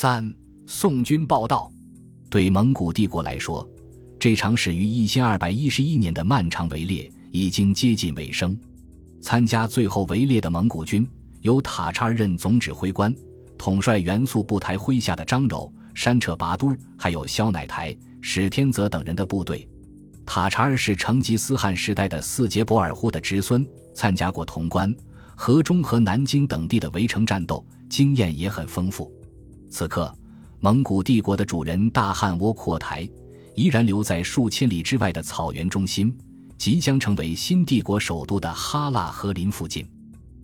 三宋军报道，对蒙古帝国来说，这场始于一千二百一十一年的漫长围猎已经接近尾声。参加最后围猎的蒙古军由塔察尔任总指挥官，统帅元素部台麾下的张柔、山彻拔都，还有萧乃台、史天泽等人的部队。塔察尔是成吉思汗时代的四杰博尔忽的侄孙，参加过潼关、河中和南京等地的围城战斗，经验也很丰富。此刻，蒙古帝国的主人大汗窝阔台依然留在数千里之外的草原中心，即将成为新帝国首都的哈腊和林附近。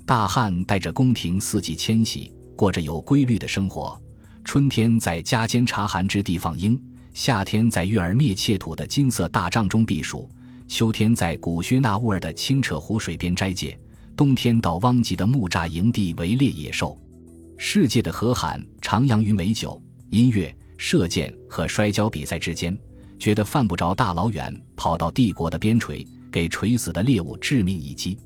大汗带着宫廷四季迁徙，过着有规律的生活：春天在加坚察寒之地放鹰。夏天在月儿灭切土的金色大帐中避暑，秋天在古薛那乌尔的清澈湖水边斋戒，冬天到汪吉的木栅营地围猎野兽。世界的河罕徜徉于美酒、音乐、射箭和摔跤比赛之间，觉得犯不着大老远跑到帝国的边陲给垂死的猎物致命一击。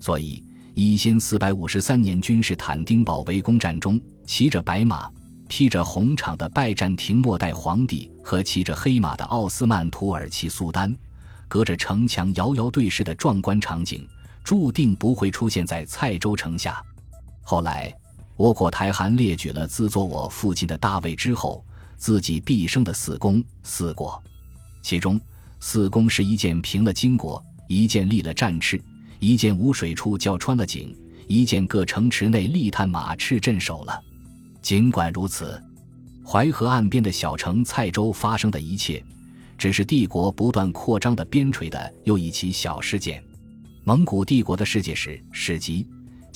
所以，一千四百五十三年君士坦丁堡围攻战中，骑着白马。披着红氅的拜占庭末代皇帝和骑着黑马的奥斯曼土耳其苏丹，隔着城墙遥遥对视的壮观场景，注定不会出现在蔡州城下。后来，倭国台汗列举了自作我父亲的大位之后，自己毕生的四功四过，其中四功是一件平了金国，一件立了战赤，一件无水处叫穿了井，一件各城池内立探马赤镇守了。尽管如此，淮河岸边的小城蔡州发生的一切，只是帝国不断扩张的边陲的又一起小事件。蒙古帝国的世界史史籍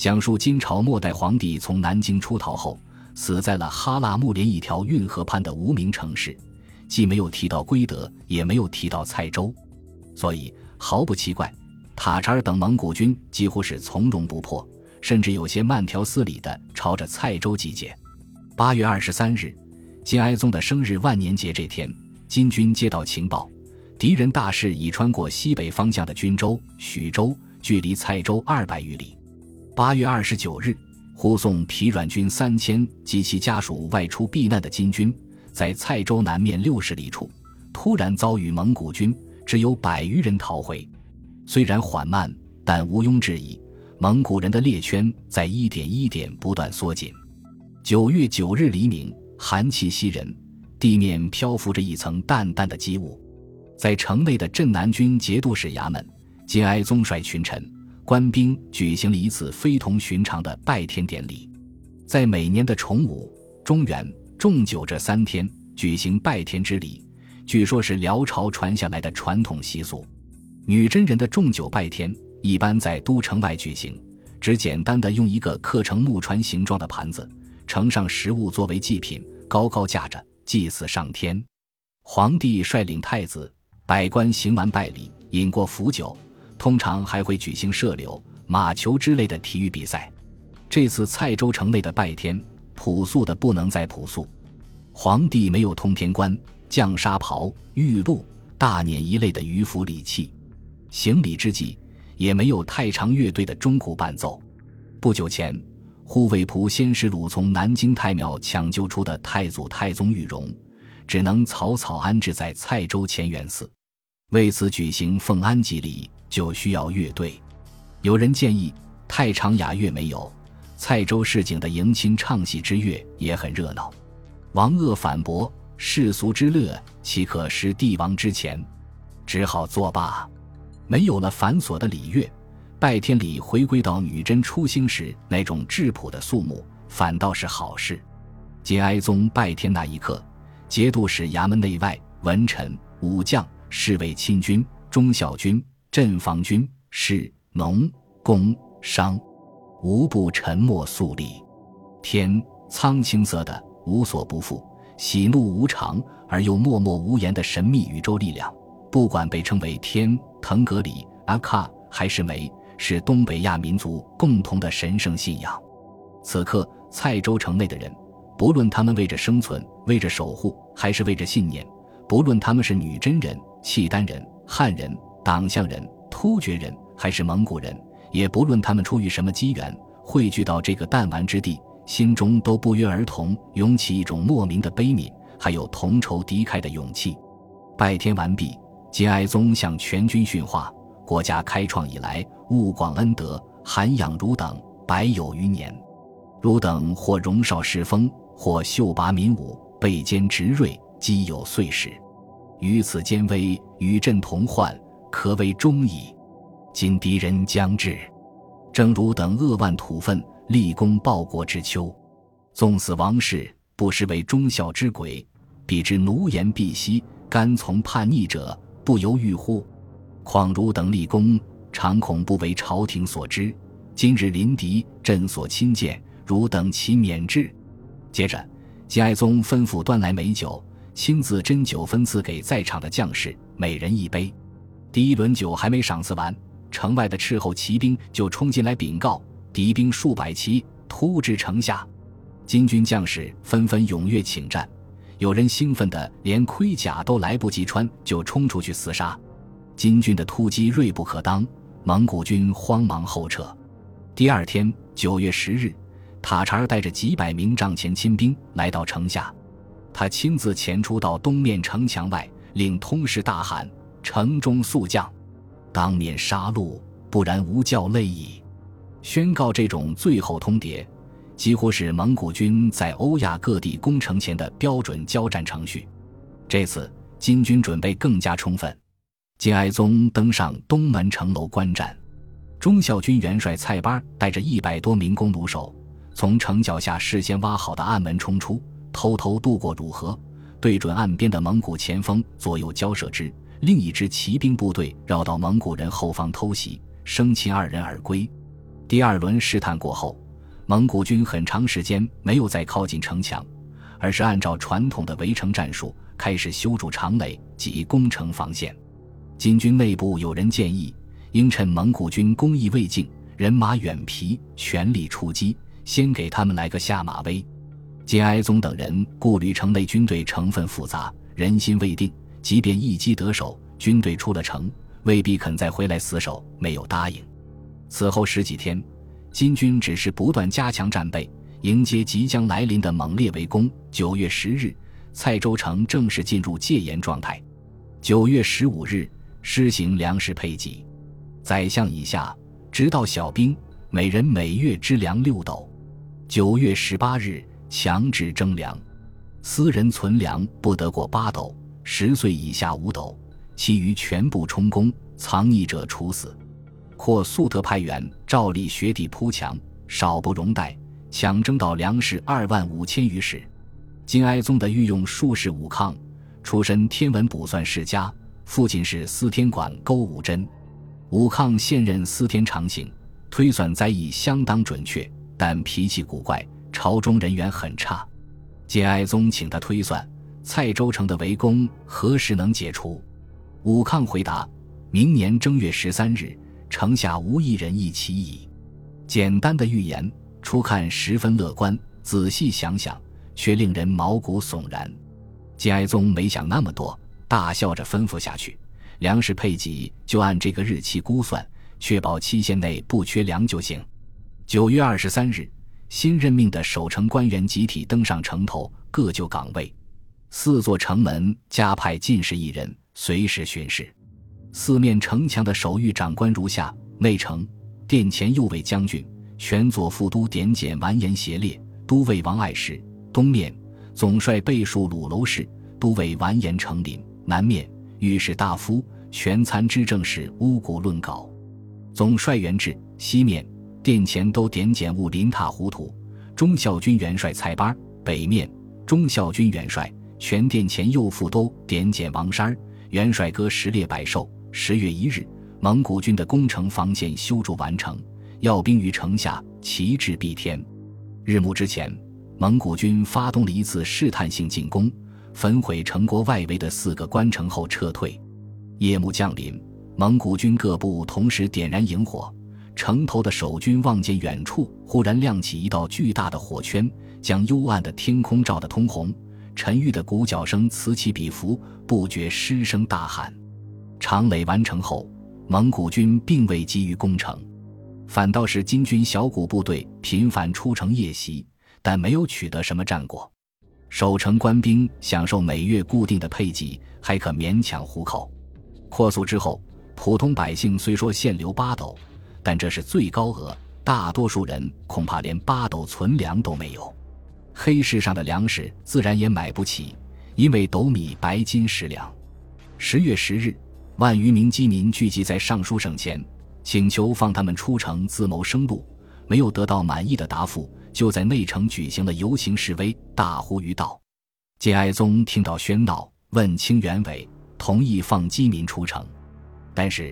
讲述金朝末代皇帝从南京出逃后，死在了哈拉木连一条运河畔的无名城市，既没有提到归德，也没有提到蔡州，所以毫不奇怪，塔察尔等蒙古军几乎是从容不迫，甚至有些慢条斯理地朝着蔡州集结。八月二十三日，金哀宗的生日万年节这天，金军接到情报，敌人大势已穿过西北方向的均州、徐州，距离蔡州二百余里。八月二十九日，护送疲软军三千及其家属外出避难的金军，在蔡州南面六十里处，突然遭遇蒙古军，只有百余人逃回。虽然缓慢，但毋庸置疑，蒙古人的猎圈在一点一点不断缩紧。九月九日黎明，寒气袭人，地面漂浮着一层淡淡的积雾。在城内的镇南军节度使衙门，金哀宗率群臣、官兵举行了一次非同寻常的拜天典礼。在每年的重武、中元、重九这三天举行拜天之礼，据说是辽朝传下来的传统习俗。女真人的重九拜天一般在都城外举行，只简单的用一个刻成木船形状的盘子。盛上食物作为祭品，高高架着祭祀上天。皇帝率领太子、百官行完拜礼，饮过福酒，通常还会举行射柳、马球之类的体育比赛。这次蔡州城内的拜天，朴素的不能再朴素。皇帝没有通天冠、降沙袍、玉露、大辇一类的迂腐礼器，行礼之际也没有太常乐队的钟鼓伴奏。不久前。护卫仆先使鲁从南京太庙抢救出的太祖太宗玉容，只能草草安置在蔡州乾元寺。为此举行奉安祭礼，就需要乐队。有人建议，太常雅乐没有，蔡州市井的迎亲唱戏之乐也很热闹。王鄂反驳：世俗之乐，岂可失帝王之前？只好作罢。没有了繁琐的礼乐。拜天礼回归到女真初兴时那种质朴的肃穆，反倒是好事。节哀宗拜天那一刻，节度使衙门内外文臣武将、侍卫亲军、忠孝军、镇防军、士农工商，无不沉默肃立。天苍青色的、无所不覆、喜怒无常而又默默无言的神秘宇宙力量，不管被称为天、腾格里、阿卡还是梅。是东北亚民族共同的神圣信仰。此刻，蔡州城内的人，不论他们为着生存、为着守护，还是为着信念；不论他们是女真人、契丹人、汉人、党项人、突厥人，还是蒙古人；也不论他们出于什么机缘汇聚到这个弹丸之地，心中都不约而同涌起一种莫名的悲悯，还有同仇敌忾的勇气。拜天完毕，金哀宗向全军训话：国家开创以来，物广恩德，涵养汝等百有余年。汝等或荣少侍封，或秀拔民武，备坚执锐，积有岁时。于此间危，与朕同患，可谓忠矣。今敌人将至，正汝等扼腕吐愤，立功报国之秋，纵死王室，不失为忠孝之鬼。彼之奴颜婢膝，甘从叛逆者，不由欲乎？况汝等立功，常恐不为朝廷所知。今日临敌，朕所亲见。汝等其免之。接着，金哀宗吩咐端来美酒，亲自斟酒分赐给在场的将士，每人一杯。第一轮酒还没赏赐完，城外的斥候骑兵就冲进来禀告：敌兵数百骑突至城下。金军将士纷纷踊跃请战，有人兴奋的连盔甲都来不及穿，就冲出去厮杀。金军的突击锐不可当，蒙古军慌忙后撤。第二天，九月十日。塔察尔带着几百名帐前亲兵来到城下，他亲自前出到东面城墙外，令通事大喊：“城中速将，当面杀戮，不然无教累矣！”宣告这种最后通牒，几乎是蒙古军在欧亚各地攻城前的标准交战程序。这次金军准备更加充分。金哀宗登上东门城楼观战，忠孝军元帅蔡巴带着一百多名弓弩手。从城脚下事先挖好的暗门冲出，偷偷渡过汝河，对准岸边的蒙古前锋左右交射之。另一支骑兵部队绕到蒙古人后方偷袭，生擒二人而归。第二轮试探过后，蒙古军很长时间没有再靠近城墙，而是按照传统的围城战术开始修筑长垒及攻城防线。金军内部有人建议，应趁蒙古军攻意未尽，人马远疲，全力出击。先给他们来个下马威。金哀宗等人顾虑城内军队成分复杂，人心未定，即便一击得手，军队出了城，未必肯再回来死守，没有答应。此后十几天，金军只是不断加强战备，迎接即将来临的猛烈围攻。九月十日，蔡州城正式进入戒严状态。九月十五日，施行粮食配给，宰相以下直到小兵，每人每月支粮六斗。九月十八日，强制征粮，私人存粮不得过八斗，十岁以下五斗，其余全部充公，藏匿者处死。或速特派员照例学地铺墙，少不容贷，抢征到粮食二万五千余石。金哀宗的御用术士武抗，出身天文卜算世家，父亲是司天馆勾武真。武抗现任司天长行，推算灾异相当准确。但脾气古怪，朝中人缘很差。金哀宗请他推算蔡州城的围攻何时能解除。武抗回答：明年正月十三日，城下无一人一起矣。简单的预言，初看十分乐观，仔细想想，却令人毛骨悚然。金哀宗没想那么多，大笑着吩咐下去：粮食配给就按这个日期估算，确保期限内不缺粮就行。九月二十三日，新任命的守城官员集体登上城头，各就岗位。四座城门加派进士一人，随时巡视。四面城墙的守御长官如下：内城殿前右卫将军、全左副都点检完颜协烈，都尉王爱石；东面总帅倍数鲁楼氏，都尉完颜成林；南面御史大夫、全参知政事乌古论稿，总帅元志；西面。殿前都点检务林塔糊涂，忠孝军元帅蔡班北面忠孝军元帅全殿前右副都点检王山元帅哥十列百寿。十月一日，蒙古军的攻城防线修筑完成，要兵于城下，旗帜蔽天。日暮之前，蒙古军发动了一次试探性进攻，焚毁城国外围的四个关城后撤退。夜幕降临，蒙古军各部同时点燃营火。城头的守军望见远处忽然亮起一道巨大的火圈，将幽暗的天空照得通红。陈玉的鼓角声此起彼伏，不觉失声大喊。长垒完成后，蒙古军并未急于攻城，反倒是金军小股部队频繁出城夜袭，但没有取得什么战果。守城官兵享受每月固定的配给，还可勉强糊口。扩苏之后，普通百姓虽说限流八斗，但这是最高额，大多数人恐怕连八斗存粮都没有。黑市上的粮食自然也买不起，因为斗米白金十两。十月十日，万余名饥民聚集在尚书省前，请求放他们出城自谋生路，没有得到满意的答复。就在内城举行了游行示威，大呼于道。节哀宗听到喧闹，问清原委，同意放饥民出城。但是，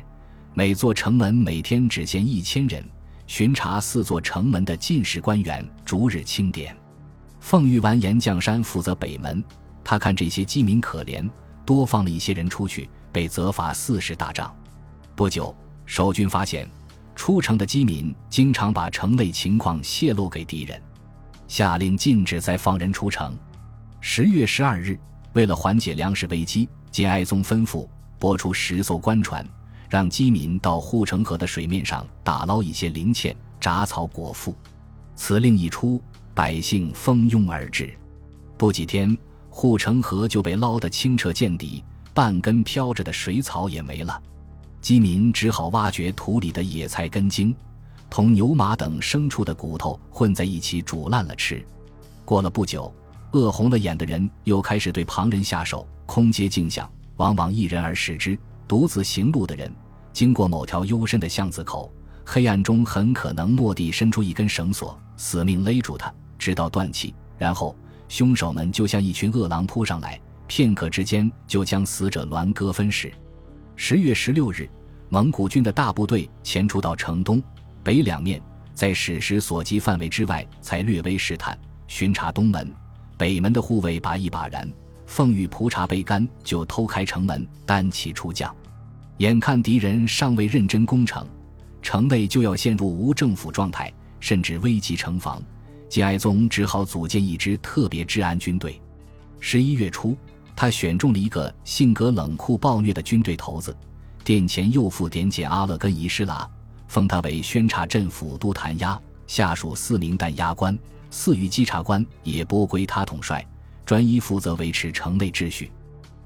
每座城门每天只限一千人，巡查四座城门的进士官员逐日清点。奉玉完颜绛山负责北门，他看这些饥民可怜，多放了一些人出去，被责罚四十大杖。不久，守军发现。出城的饥民经常把城内情况泄露给敌人，下令禁止再放人出城。十月十二日，为了缓解粮食危机，金哀宗吩咐拨出十艘官船，让饥民到护城河的水面上打捞一些零钱、杂草果腹。此令一出，百姓蜂拥而至，不几天，护城河就被捞得清澈见底，半根飘着的水草也没了。饥民只好挖掘土里的野菜根茎，同牛马等牲畜的骨头混在一起煮烂了吃。过了不久，饿红了眼的人又开始对旁人下手，空接镜像，往往一人而食之。独自行路的人，经过某条幽深的巷子口，黑暗中很可能蓦地伸出一根绳索，死命勒住他，直到断气。然后，凶手们就像一群饿狼扑上来，片刻之间就将死者栾割分食。十月十六日，蒙古军的大部队前出到城东北两面，在史实所及范围之外，才略微试探巡查东门、北门的护卫把一把燃，奉玉蒲茶被干，就偷开城门，单骑出将。眼看敌人尚未认真攻城，城内就要陷入无政府状态，甚至危及城防，金哀宗只好组建一支特别治安军队。十一月初。他选中了一个性格冷酷暴虐的军队头子，殿前右副点检阿勒根伊施拉，封他为宣察镇抚都弹压，下属四名弹压官，四余稽查官也拨归他统帅，专一负责维持城内秩序。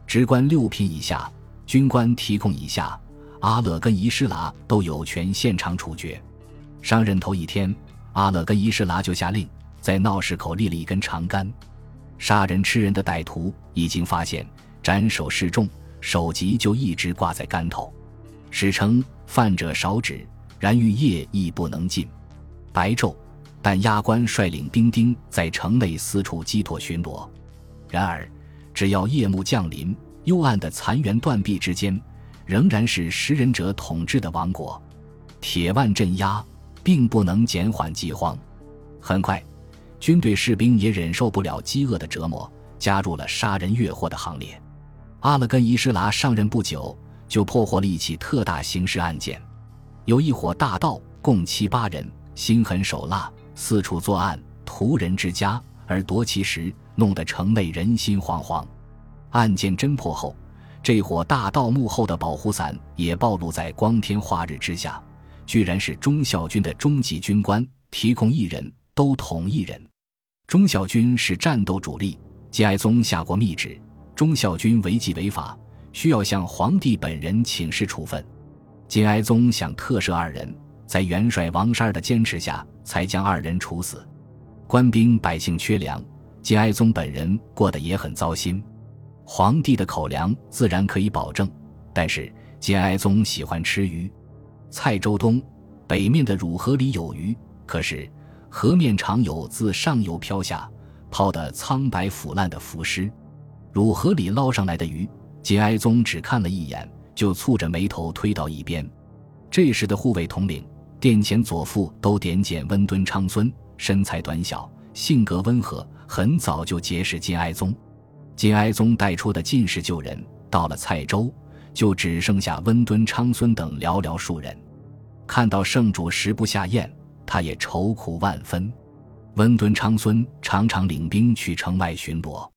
职官六品以下，军官提供以下，阿勒根伊施拉都有权现场处决。上任头一天，阿勒根伊世拉就下令在闹市口立了一根长杆。杀人吃人的歹徒已经发现，斩首示众，首级就一直挂在杆头。史称犯者少止，然欲夜亦不能进。白昼，但押官率领兵丁在城内四处击拓巡逻。然而，只要夜幕降临，幽暗的残垣断壁之间，仍然是食人者统治的王国。铁腕镇压，并不能减缓饥荒。很快。军队士兵也忍受不了饥饿的折磨，加入了杀人越货的行列。阿勒根伊施拉上任不久，就破获了一起特大刑事案件，有一伙大盗，共七八人，心狠手辣，四处作案，屠人之家而夺其食，弄得城内人心惶惶。案件侦破后，这伙大盗幕后的保护伞也暴露在光天化日之下，居然是忠孝军的中级军官，提供一人，都同一人。忠孝军是战斗主力，金哀宗下过密旨，忠孝军违纪违法，需要向皇帝本人请示处分。金哀宗想特赦二人，在元帅王沙儿的坚持下，才将二人处死。官兵百姓缺粮，金哀宗本人过得也很糟心。皇帝的口粮自然可以保证，但是金哀宗喜欢吃鱼。蔡州东北面的汝河里有鱼，可是。河面常有自上游漂下、泡得苍白腐烂的浮尸，汝河里捞上来的鱼，金哀宗只看了一眼，就蹙着眉头推到一边。这时的护卫统领殿前左副都点检温敦昌孙，身材短小，性格温和，很早就结识金哀宗。金哀宗带出的进士旧人到了蔡州，就只剩下温敦昌孙等寥寥数人。看到圣主食不下咽。他也愁苦万分。温敦昌孙常常领兵去城外巡逻。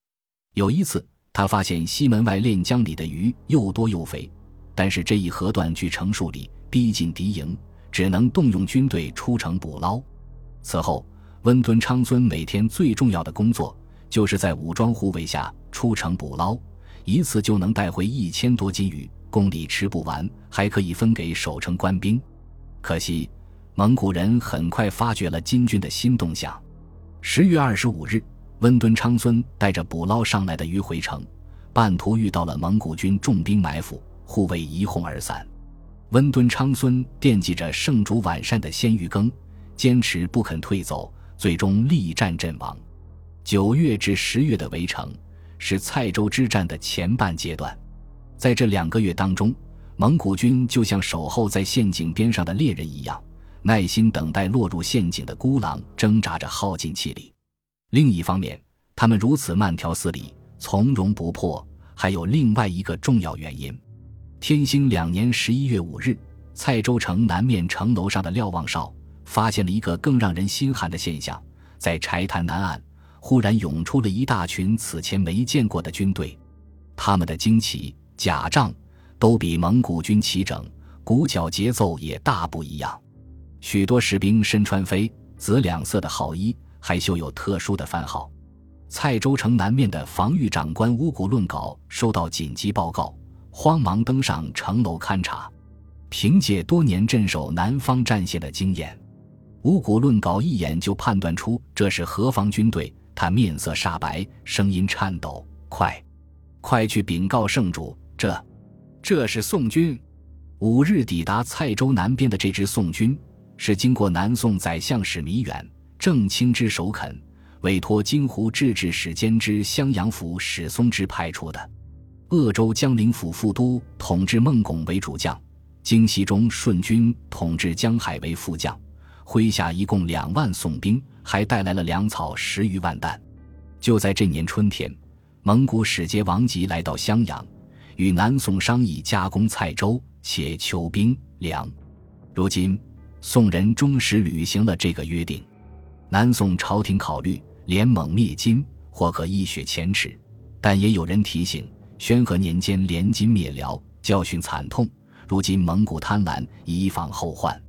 有一次，他发现西门外练江里的鱼又多又肥，但是这一河段距城数里，逼近敌营，只能动用军队出城捕捞。此后，温敦昌孙每天最重要的工作，就是在武装护卫下出城捕捞，一次就能带回一千多斤鱼，宫里吃不完，还可以分给守城官兵。可惜，蒙古人很快发觉了金军的新动向。十月二十五日，温敦昌孙带着捕捞上来的鱼回城，半途遇到了蒙古军重兵埋伏，护卫一哄而散。温敦昌孙惦记着圣主晚膳的鲜鱼羹，坚持不肯退走。最终力战阵亡。九月至十月的围城是蔡州之战的前半阶段，在这两个月当中，蒙古军就像守候在陷阱边上的猎人一样，耐心等待落入陷阱的孤狼，挣扎着耗尽气力。另一方面，他们如此慢条斯理、从容不迫，还有另外一个重要原因：天兴两年十一月五日，蔡州城南面城楼上的瞭望哨。发现了一个更让人心寒的现象，在柴潭南岸，忽然涌出了一大群此前没见过的军队，他们的旌旗、甲仗都比蒙古军齐整，鼓角节奏也大不一样。许多士兵身穿绯紫两色的号衣，还绣有特殊的番号。蔡州城南面的防御长官乌古论稿收到紧急报告，慌忙登上城楼勘察。凭借多年镇守南方战线的经验。五谷论稿一眼就判断出这是何方军队，他面色煞白，声音颤抖：“快，快去禀告圣主，这，这是宋军。五日抵达蔡州南边的这支宋军，是经过南宋宰相史弥远、郑清之首肯，委托京湖制置使监之襄阳府史松之派出的。鄂州江陵府副都统治孟拱为主将，京西中顺军统治江海为副将。”麾下一共两万宋兵，还带来了粮草十余万担。就在这年春天，蒙古使节王吉来到襄阳，与南宋商议加攻蔡州，且求兵粮。如今，宋人忠实履行了这个约定。南宋朝廷考虑联蒙灭金，或可一雪前耻，但也有人提醒：宣和年间联金灭辽，教训惨痛。如今蒙古贪婪，以防后患。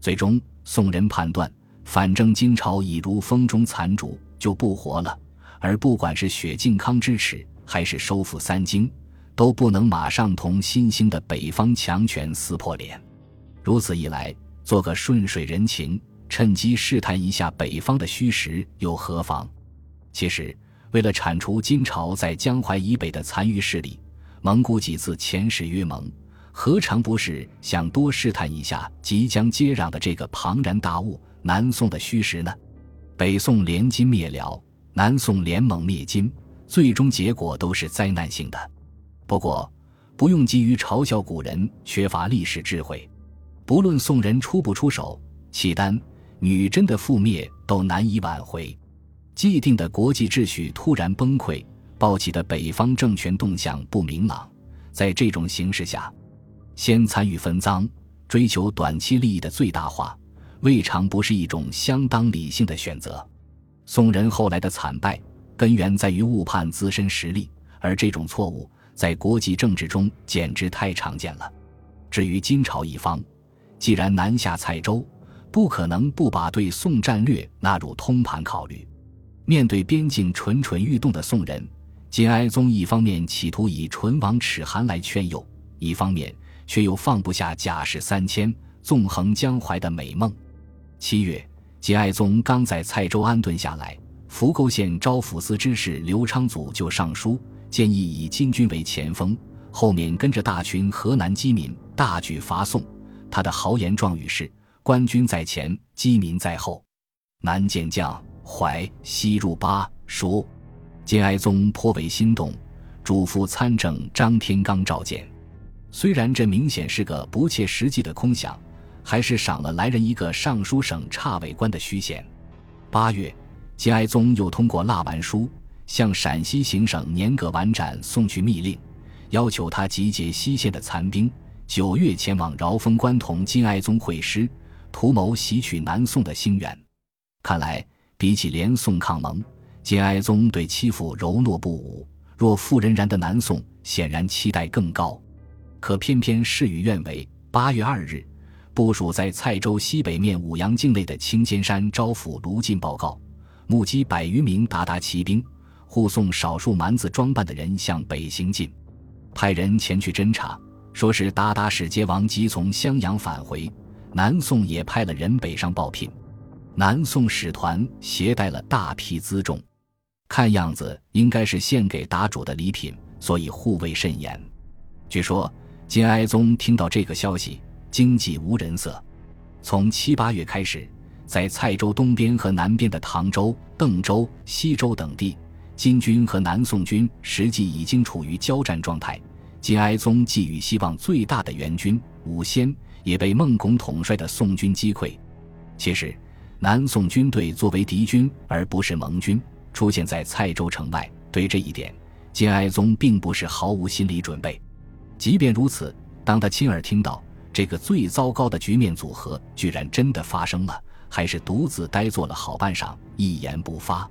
最终。宋人判断，反正金朝已如风中残烛，就不活了。而不管是雪靖康之耻，还是收复三京，都不能马上同新兴的北方强权撕破脸。如此一来，做个顺水人情，趁机试探一下北方的虚实又何妨？其实，为了铲除金朝在江淮以北的残余势力，蒙古几次遣使约盟。何尝不是想多试探一下即将接壤的这个庞然大物——南宋的虚实呢？北宋联金灭辽，南宋联蒙灭金，最终结果都是灾难性的。不过，不用急于嘲笑古人缺乏历史智慧。不论宋人出不出手，契丹、女真的覆灭都难以挽回。既定的国际秩序突然崩溃，抱起的北方政权动向不明朗。在这种形势下，先参与分赃，追求短期利益的最大化，未尝不是一种相当理性的选择。宋人后来的惨败，根源在于误判自身实力，而这种错误在国际政治中简直太常见了。至于金朝一方，既然南下蔡州，不可能不把对宋战略纳入通盘考虑。面对边境蠢蠢欲动的宋人，金哀宗一方面企图以唇亡齿寒来劝诱，一方面。却又放不下甲士三千纵横江淮的美梦。七月，金哀宗刚在蔡州安顿下来，福构县招抚司知事刘昌祖就上书建议以金军为前锋，后面跟着大群河南饥民大举伐宋。他的豪言壮语是：“官军在前，饥民在后，南建将淮，西入巴蜀。”金哀宗颇为心动，嘱咐参政张天罡召见。虽然这明显是个不切实际的空想，还是赏了来人一个尚书省差委官的虚衔。八月，金哀宗又通过蜡丸书向陕西行省年葛完展送去密令，要求他集结西线的残兵，九月前往饶峰关同金哀宗会师，图谋袭取南宋的兴元。看来，比起联宋抗蒙，金哀宗对欺负柔懦不武、若妇人然的南宋，显然期待更高。可偏偏事与愿违。八月二日，部署在蔡州西北面五阳境内的青尖山招抚卢进报告，目击百余名鞑靼骑兵护送少数蛮子装扮的人向北行进，派人前去侦查，说是鞑靼使节王即从襄阳返回。南宋也派了人北上报聘，南宋使团携带了大批辎重，看样子应该是献给答主的礼品，所以护卫甚严。据说金哀宗听到这个消息，经济无人色。从七八月开始，在蔡州东边和南边的唐州、邓州、西州等地，金军和南宋军实际已经处于交战状态。金哀宗寄予希望最大的援军武仙。也被孟拱统帅的宋军击溃。其实，南宋军队作为敌军而不是盟军，出现在蔡州城外。对这一点，金哀宗并不是毫无心理准备。即便如此，当他亲耳听到这个最糟糕的局面组合居然真的发生了，还是独自呆坐了好半晌，一言不发。